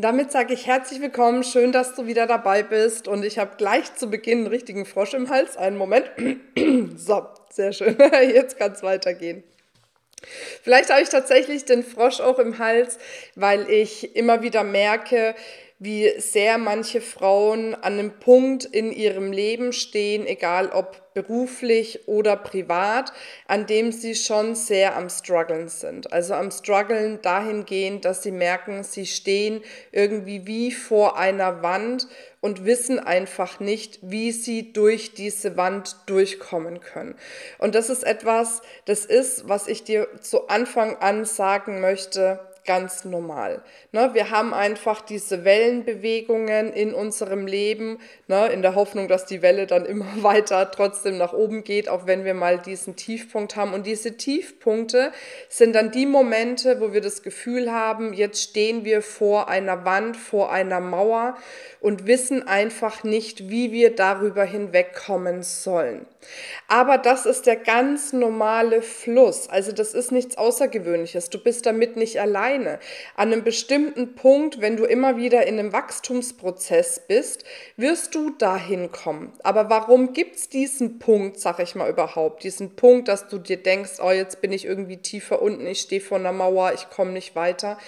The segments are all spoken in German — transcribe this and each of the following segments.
Damit sage ich herzlich willkommen, schön, dass du wieder dabei bist und ich habe gleich zu Beginn einen richtigen Frosch im Hals. Einen Moment. So, sehr schön. Jetzt kann es weitergehen. Vielleicht habe ich tatsächlich den Frosch auch im Hals, weil ich immer wieder merke, wie sehr manche Frauen an einem Punkt in ihrem Leben stehen, egal ob beruflich oder privat, an dem sie schon sehr am struggeln sind. Also am struggeln dahingehend, dass sie merken, sie stehen irgendwie wie vor einer Wand und wissen einfach nicht, wie sie durch diese Wand durchkommen können. Und das ist etwas, das ist, was ich dir zu Anfang an sagen möchte, ganz normal. Ne, wir haben einfach diese Wellenbewegungen in unserem Leben, ne, in der Hoffnung, dass die Welle dann immer weiter trotzdem nach oben geht, auch wenn wir mal diesen Tiefpunkt haben. Und diese Tiefpunkte sind dann die Momente, wo wir das Gefühl haben, jetzt stehen wir vor einer Wand, vor einer Mauer und wissen einfach nicht, wie wir darüber hinwegkommen sollen. Aber das ist der ganz normale Fluss. Also das ist nichts Außergewöhnliches. Du bist damit nicht alleine. An einem bestimmten Punkt, wenn du immer wieder in einem Wachstumsprozess bist, wirst du dahin kommen. Aber warum gibt es diesen Punkt, sag ich mal überhaupt, diesen Punkt, dass du dir denkst, oh, jetzt bin ich irgendwie tiefer unten, ich stehe vor einer Mauer, ich komme nicht weiter?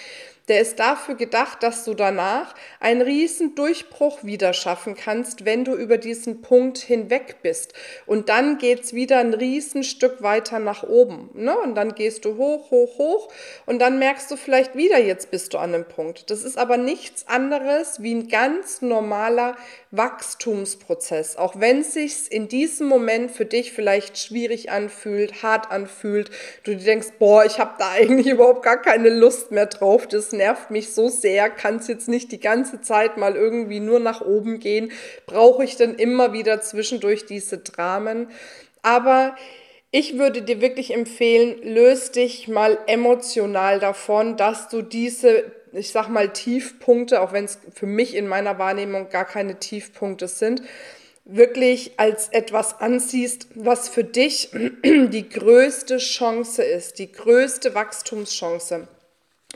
Der ist dafür gedacht, dass du danach einen riesen Durchbruch wieder schaffen kannst, wenn du über diesen Punkt hinweg bist. Und dann geht's wieder ein riesen Stück weiter nach oben. Ne? Und dann gehst du hoch, hoch, hoch und dann merkst du vielleicht wieder, jetzt bist du an einem Punkt. Das ist aber nichts anderes wie ein ganz normaler Wachstumsprozess. Auch wenn es sich in diesem Moment für dich vielleicht schwierig anfühlt, hart anfühlt, du dir denkst, boah, ich habe da eigentlich überhaupt gar keine Lust mehr drauf. Das nervt mich so sehr, kann es jetzt nicht die ganze Zeit mal irgendwie nur nach oben gehen, brauche ich dann immer wieder zwischendurch diese Dramen. Aber ich würde dir wirklich empfehlen, löst dich mal emotional davon, dass du diese, ich sag mal, Tiefpunkte, auch wenn es für mich in meiner Wahrnehmung gar keine Tiefpunkte sind, wirklich als etwas ansiehst, was für dich die größte Chance ist, die größte Wachstumschance.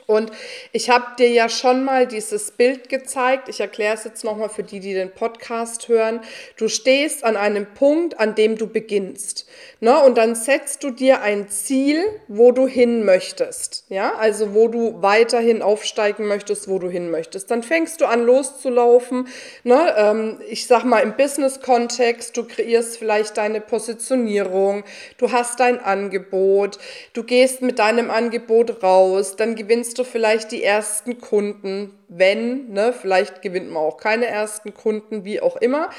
Und ich habe dir ja schon mal dieses Bild gezeigt. Ich erkläre es jetzt nochmal für die, die den Podcast hören. Du stehst an einem Punkt, an dem du beginnst. Ne? Und dann setzt du dir ein Ziel, wo du hin möchtest. Ja, also wo du weiterhin aufsteigen möchtest, wo du hin möchtest. Dann fängst du an loszulaufen. Ne? Ähm, ich sag mal im Business-Kontext, du kreierst vielleicht deine Positionierung, du hast dein Angebot, du gehst mit deinem Angebot raus, dann gewinnst gewinnst du vielleicht die ersten Kunden, wenn, ne, vielleicht gewinnt man auch keine ersten Kunden, wie auch immer.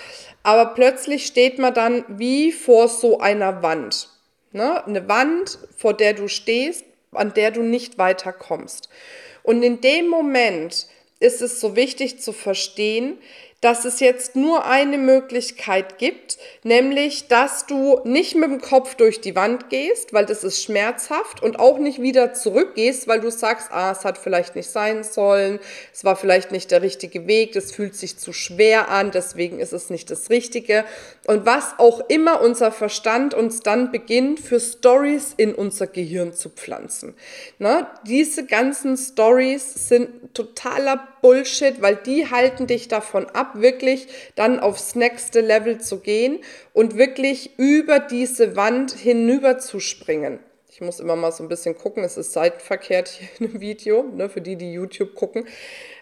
Aber plötzlich steht man dann wie vor so einer Wand. Ne? Eine Wand, vor der du stehst, an der du nicht weiterkommst. Und in dem Moment ist es so wichtig zu verstehen, dass es jetzt nur eine Möglichkeit gibt, nämlich, dass du nicht mit dem Kopf durch die Wand gehst, weil das ist schmerzhaft und auch nicht wieder zurückgehst, weil du sagst, ah, es hat vielleicht nicht sein sollen, es war vielleicht nicht der richtige Weg, es fühlt sich zu schwer an, deswegen ist es nicht das Richtige. Und was auch immer unser Verstand uns dann beginnt, für Stories in unser Gehirn zu pflanzen. Na, diese ganzen Stories sind totaler Bullshit, weil die halten dich davon ab, wirklich dann aufs nächste Level zu gehen und wirklich über diese Wand hinüber zu springen. Ich muss immer mal so ein bisschen gucken, es ist seitenverkehrt hier in dem Video, ne, für die, die YouTube gucken.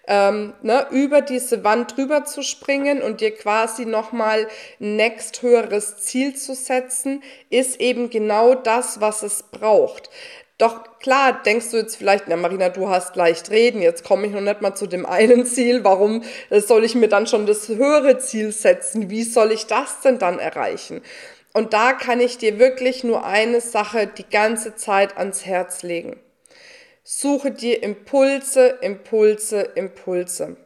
Ähm, ne, über diese Wand drüber zu springen und dir quasi nochmal ein next höheres Ziel zu setzen, ist eben genau das, was es braucht. Doch klar, denkst du jetzt vielleicht, na Marina, du hast leicht reden, jetzt komme ich noch nicht mal zu dem einen Ziel, warum soll ich mir dann schon das höhere Ziel setzen? Wie soll ich das denn dann erreichen? Und da kann ich dir wirklich nur eine Sache die ganze Zeit ans Herz legen. Suche dir Impulse, Impulse, Impulse.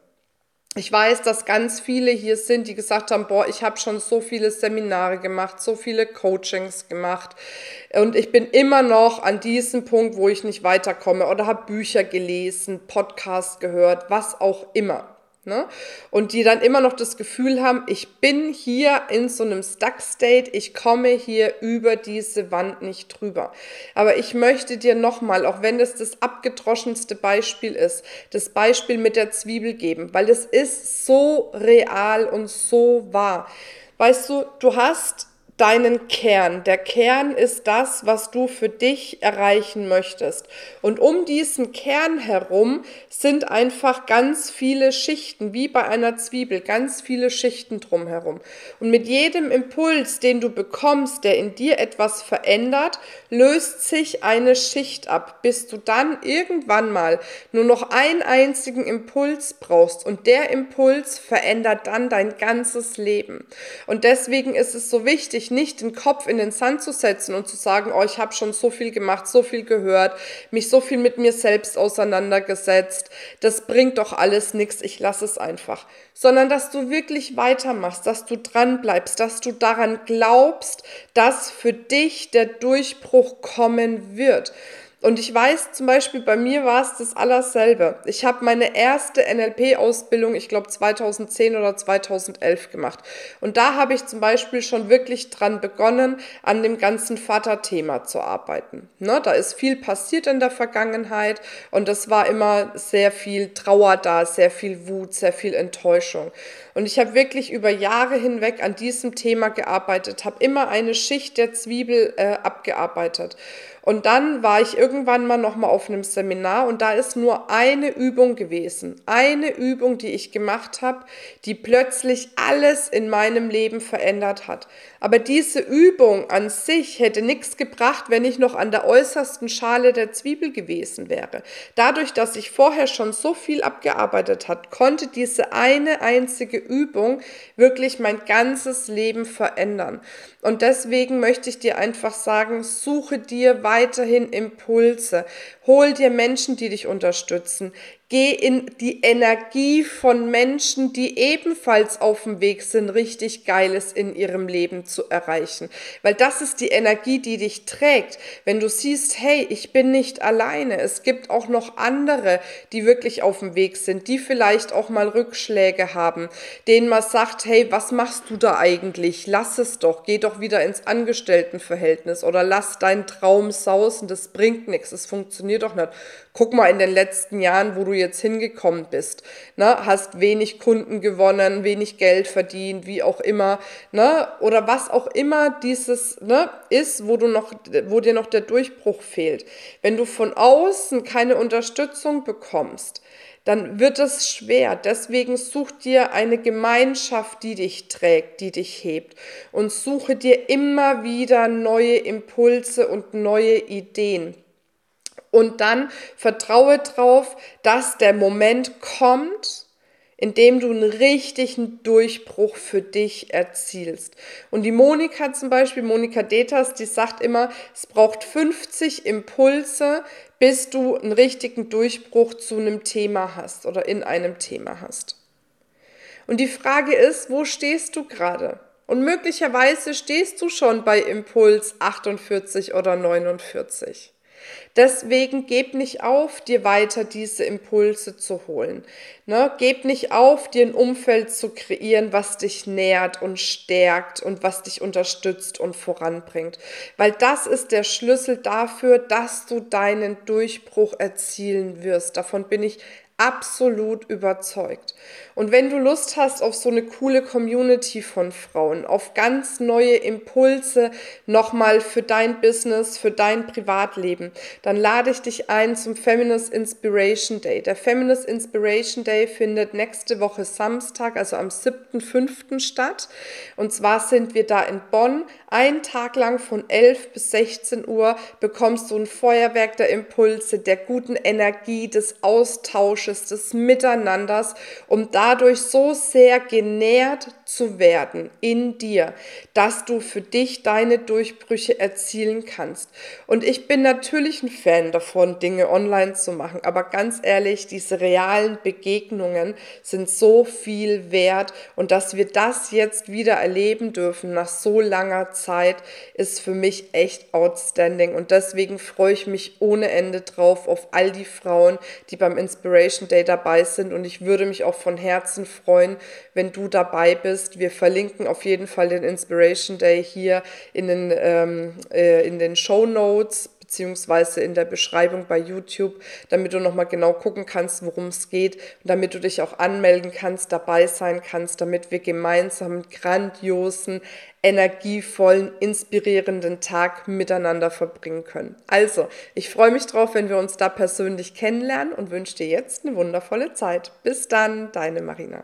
Ich weiß, dass ganz viele hier sind, die gesagt haben, boah, ich habe schon so viele Seminare gemacht, so viele Coachings gemacht und ich bin immer noch an diesem Punkt, wo ich nicht weiterkomme oder habe Bücher gelesen, Podcast gehört, was auch immer. Ne? Und die dann immer noch das Gefühl haben, ich bin hier in so einem Stuck-State, ich komme hier über diese Wand nicht drüber. Aber ich möchte dir nochmal, auch wenn das das abgedroschenste Beispiel ist, das Beispiel mit der Zwiebel geben, weil es ist so real und so wahr. Weißt du, du hast deinen Kern. Der Kern ist das, was du für dich erreichen möchtest. Und um diesen Kern herum sind einfach ganz viele Schichten, wie bei einer Zwiebel, ganz viele Schichten drumherum. Und mit jedem Impuls, den du bekommst, der in dir etwas verändert, löst sich eine Schicht ab, bis du dann irgendwann mal nur noch einen einzigen Impuls brauchst. Und der Impuls verändert dann dein ganzes Leben. Und deswegen ist es so wichtig, nicht den Kopf in den Sand zu setzen und zu sagen, oh, ich habe schon so viel gemacht, so viel gehört, mich so viel mit mir selbst auseinandergesetzt, das bringt doch alles nichts, ich lasse es einfach. Sondern dass du wirklich weitermachst, dass du dran bleibst, dass du daran glaubst, dass für dich der Durchbruch kommen wird. Und ich weiß zum Beispiel, bei mir war es das allerselbe. Ich habe meine erste NLP-Ausbildung, ich glaube 2010 oder 2011 gemacht. Und da habe ich zum Beispiel schon wirklich dran begonnen, an dem ganzen Vaterthema zu arbeiten. Ne, da ist viel passiert in der Vergangenheit und es war immer sehr viel Trauer da, sehr viel Wut, sehr viel Enttäuschung. Und ich habe wirklich über Jahre hinweg an diesem Thema gearbeitet, habe immer eine Schicht der Zwiebel äh, abgearbeitet. Und dann war ich irgendwann mal noch mal auf einem Seminar und da ist nur eine Übung gewesen, eine Übung, die ich gemacht habe, die plötzlich alles in meinem Leben verändert hat. Aber diese Übung an sich hätte nichts gebracht, wenn ich noch an der äußersten Schale der Zwiebel gewesen wäre. Dadurch, dass ich vorher schon so viel abgearbeitet hat, konnte diese eine einzige Übung wirklich mein ganzes Leben verändern. Und deswegen möchte ich dir einfach sagen, suche dir weiterhin Impulse. Hol dir Menschen, die dich unterstützen. Geh in die Energie von Menschen, die ebenfalls auf dem Weg sind, richtig Geiles in ihrem Leben zu erreichen. Weil das ist die Energie, die dich trägt. Wenn du siehst, hey, ich bin nicht alleine. Es gibt auch noch andere, die wirklich auf dem Weg sind, die vielleicht auch mal Rückschläge haben, denen man sagt, hey, was machst du da eigentlich? Lass es doch. Geh doch wieder ins Angestelltenverhältnis oder lass deinen Traum sausen. Das bringt nichts. Es funktioniert doch nicht. Guck mal in den letzten Jahren, wo du jetzt hingekommen bist. Ne? Hast wenig Kunden gewonnen, wenig Geld verdient, wie auch immer. Ne? Oder was auch immer dieses ne, ist, wo, du noch, wo dir noch der Durchbruch fehlt. Wenn du von außen keine Unterstützung bekommst, dann wird es schwer. Deswegen such dir eine Gemeinschaft, die dich trägt, die dich hebt. Und suche dir immer wieder neue Impulse und neue Ideen. Und dann vertraue darauf, dass der Moment kommt, in dem du einen richtigen Durchbruch für dich erzielst. Und die Monika zum Beispiel, Monika Detas, die sagt immer, es braucht 50 Impulse, bis du einen richtigen Durchbruch zu einem Thema hast oder in einem Thema hast. Und die Frage ist, wo stehst du gerade? Und möglicherweise stehst du schon bei Impuls 48 oder 49. Deswegen geb nicht auf, dir weiter diese Impulse zu holen. Ne? Geb nicht auf, dir ein Umfeld zu kreieren, was dich nährt und stärkt und was dich unterstützt und voranbringt. Weil das ist der Schlüssel dafür, dass du deinen Durchbruch erzielen wirst. Davon bin ich absolut überzeugt. Und wenn du Lust hast auf so eine coole Community von Frauen, auf ganz neue Impulse nochmal für dein Business, für dein Privatleben, dann lade ich dich ein zum Feminist Inspiration Day. Der Feminist Inspiration Day findet nächste Woche Samstag, also am 7.5. statt. Und zwar sind wir da in Bonn. Einen Tag lang von 11 bis 16 Uhr bekommst du ein Feuerwerk der Impulse, der guten Energie, des Austausches, des Miteinanders, um da dadurch so sehr genährt zu werden in dir, dass du für dich deine Durchbrüche erzielen kannst. Und ich bin natürlich ein Fan davon, Dinge online zu machen, aber ganz ehrlich, diese realen Begegnungen sind so viel wert und dass wir das jetzt wieder erleben dürfen nach so langer Zeit, ist für mich echt outstanding und deswegen freue ich mich ohne Ende drauf auf all die Frauen, die beim Inspiration Day dabei sind und ich würde mich auch von Herzen freuen, wenn du dabei bist. Wir verlinken auf jeden Fall den Inspiration Day hier in den, ähm, äh, in den Show Notes beziehungsweise in der Beschreibung bei YouTube, damit du nochmal genau gucken kannst, worum es geht und damit du dich auch anmelden kannst, dabei sein kannst, damit wir gemeinsam einen grandiosen, energievollen, inspirierenden Tag miteinander verbringen können. Also, ich freue mich drauf, wenn wir uns da persönlich kennenlernen und wünsche dir jetzt eine wundervolle Zeit. Bis dann, deine Marina.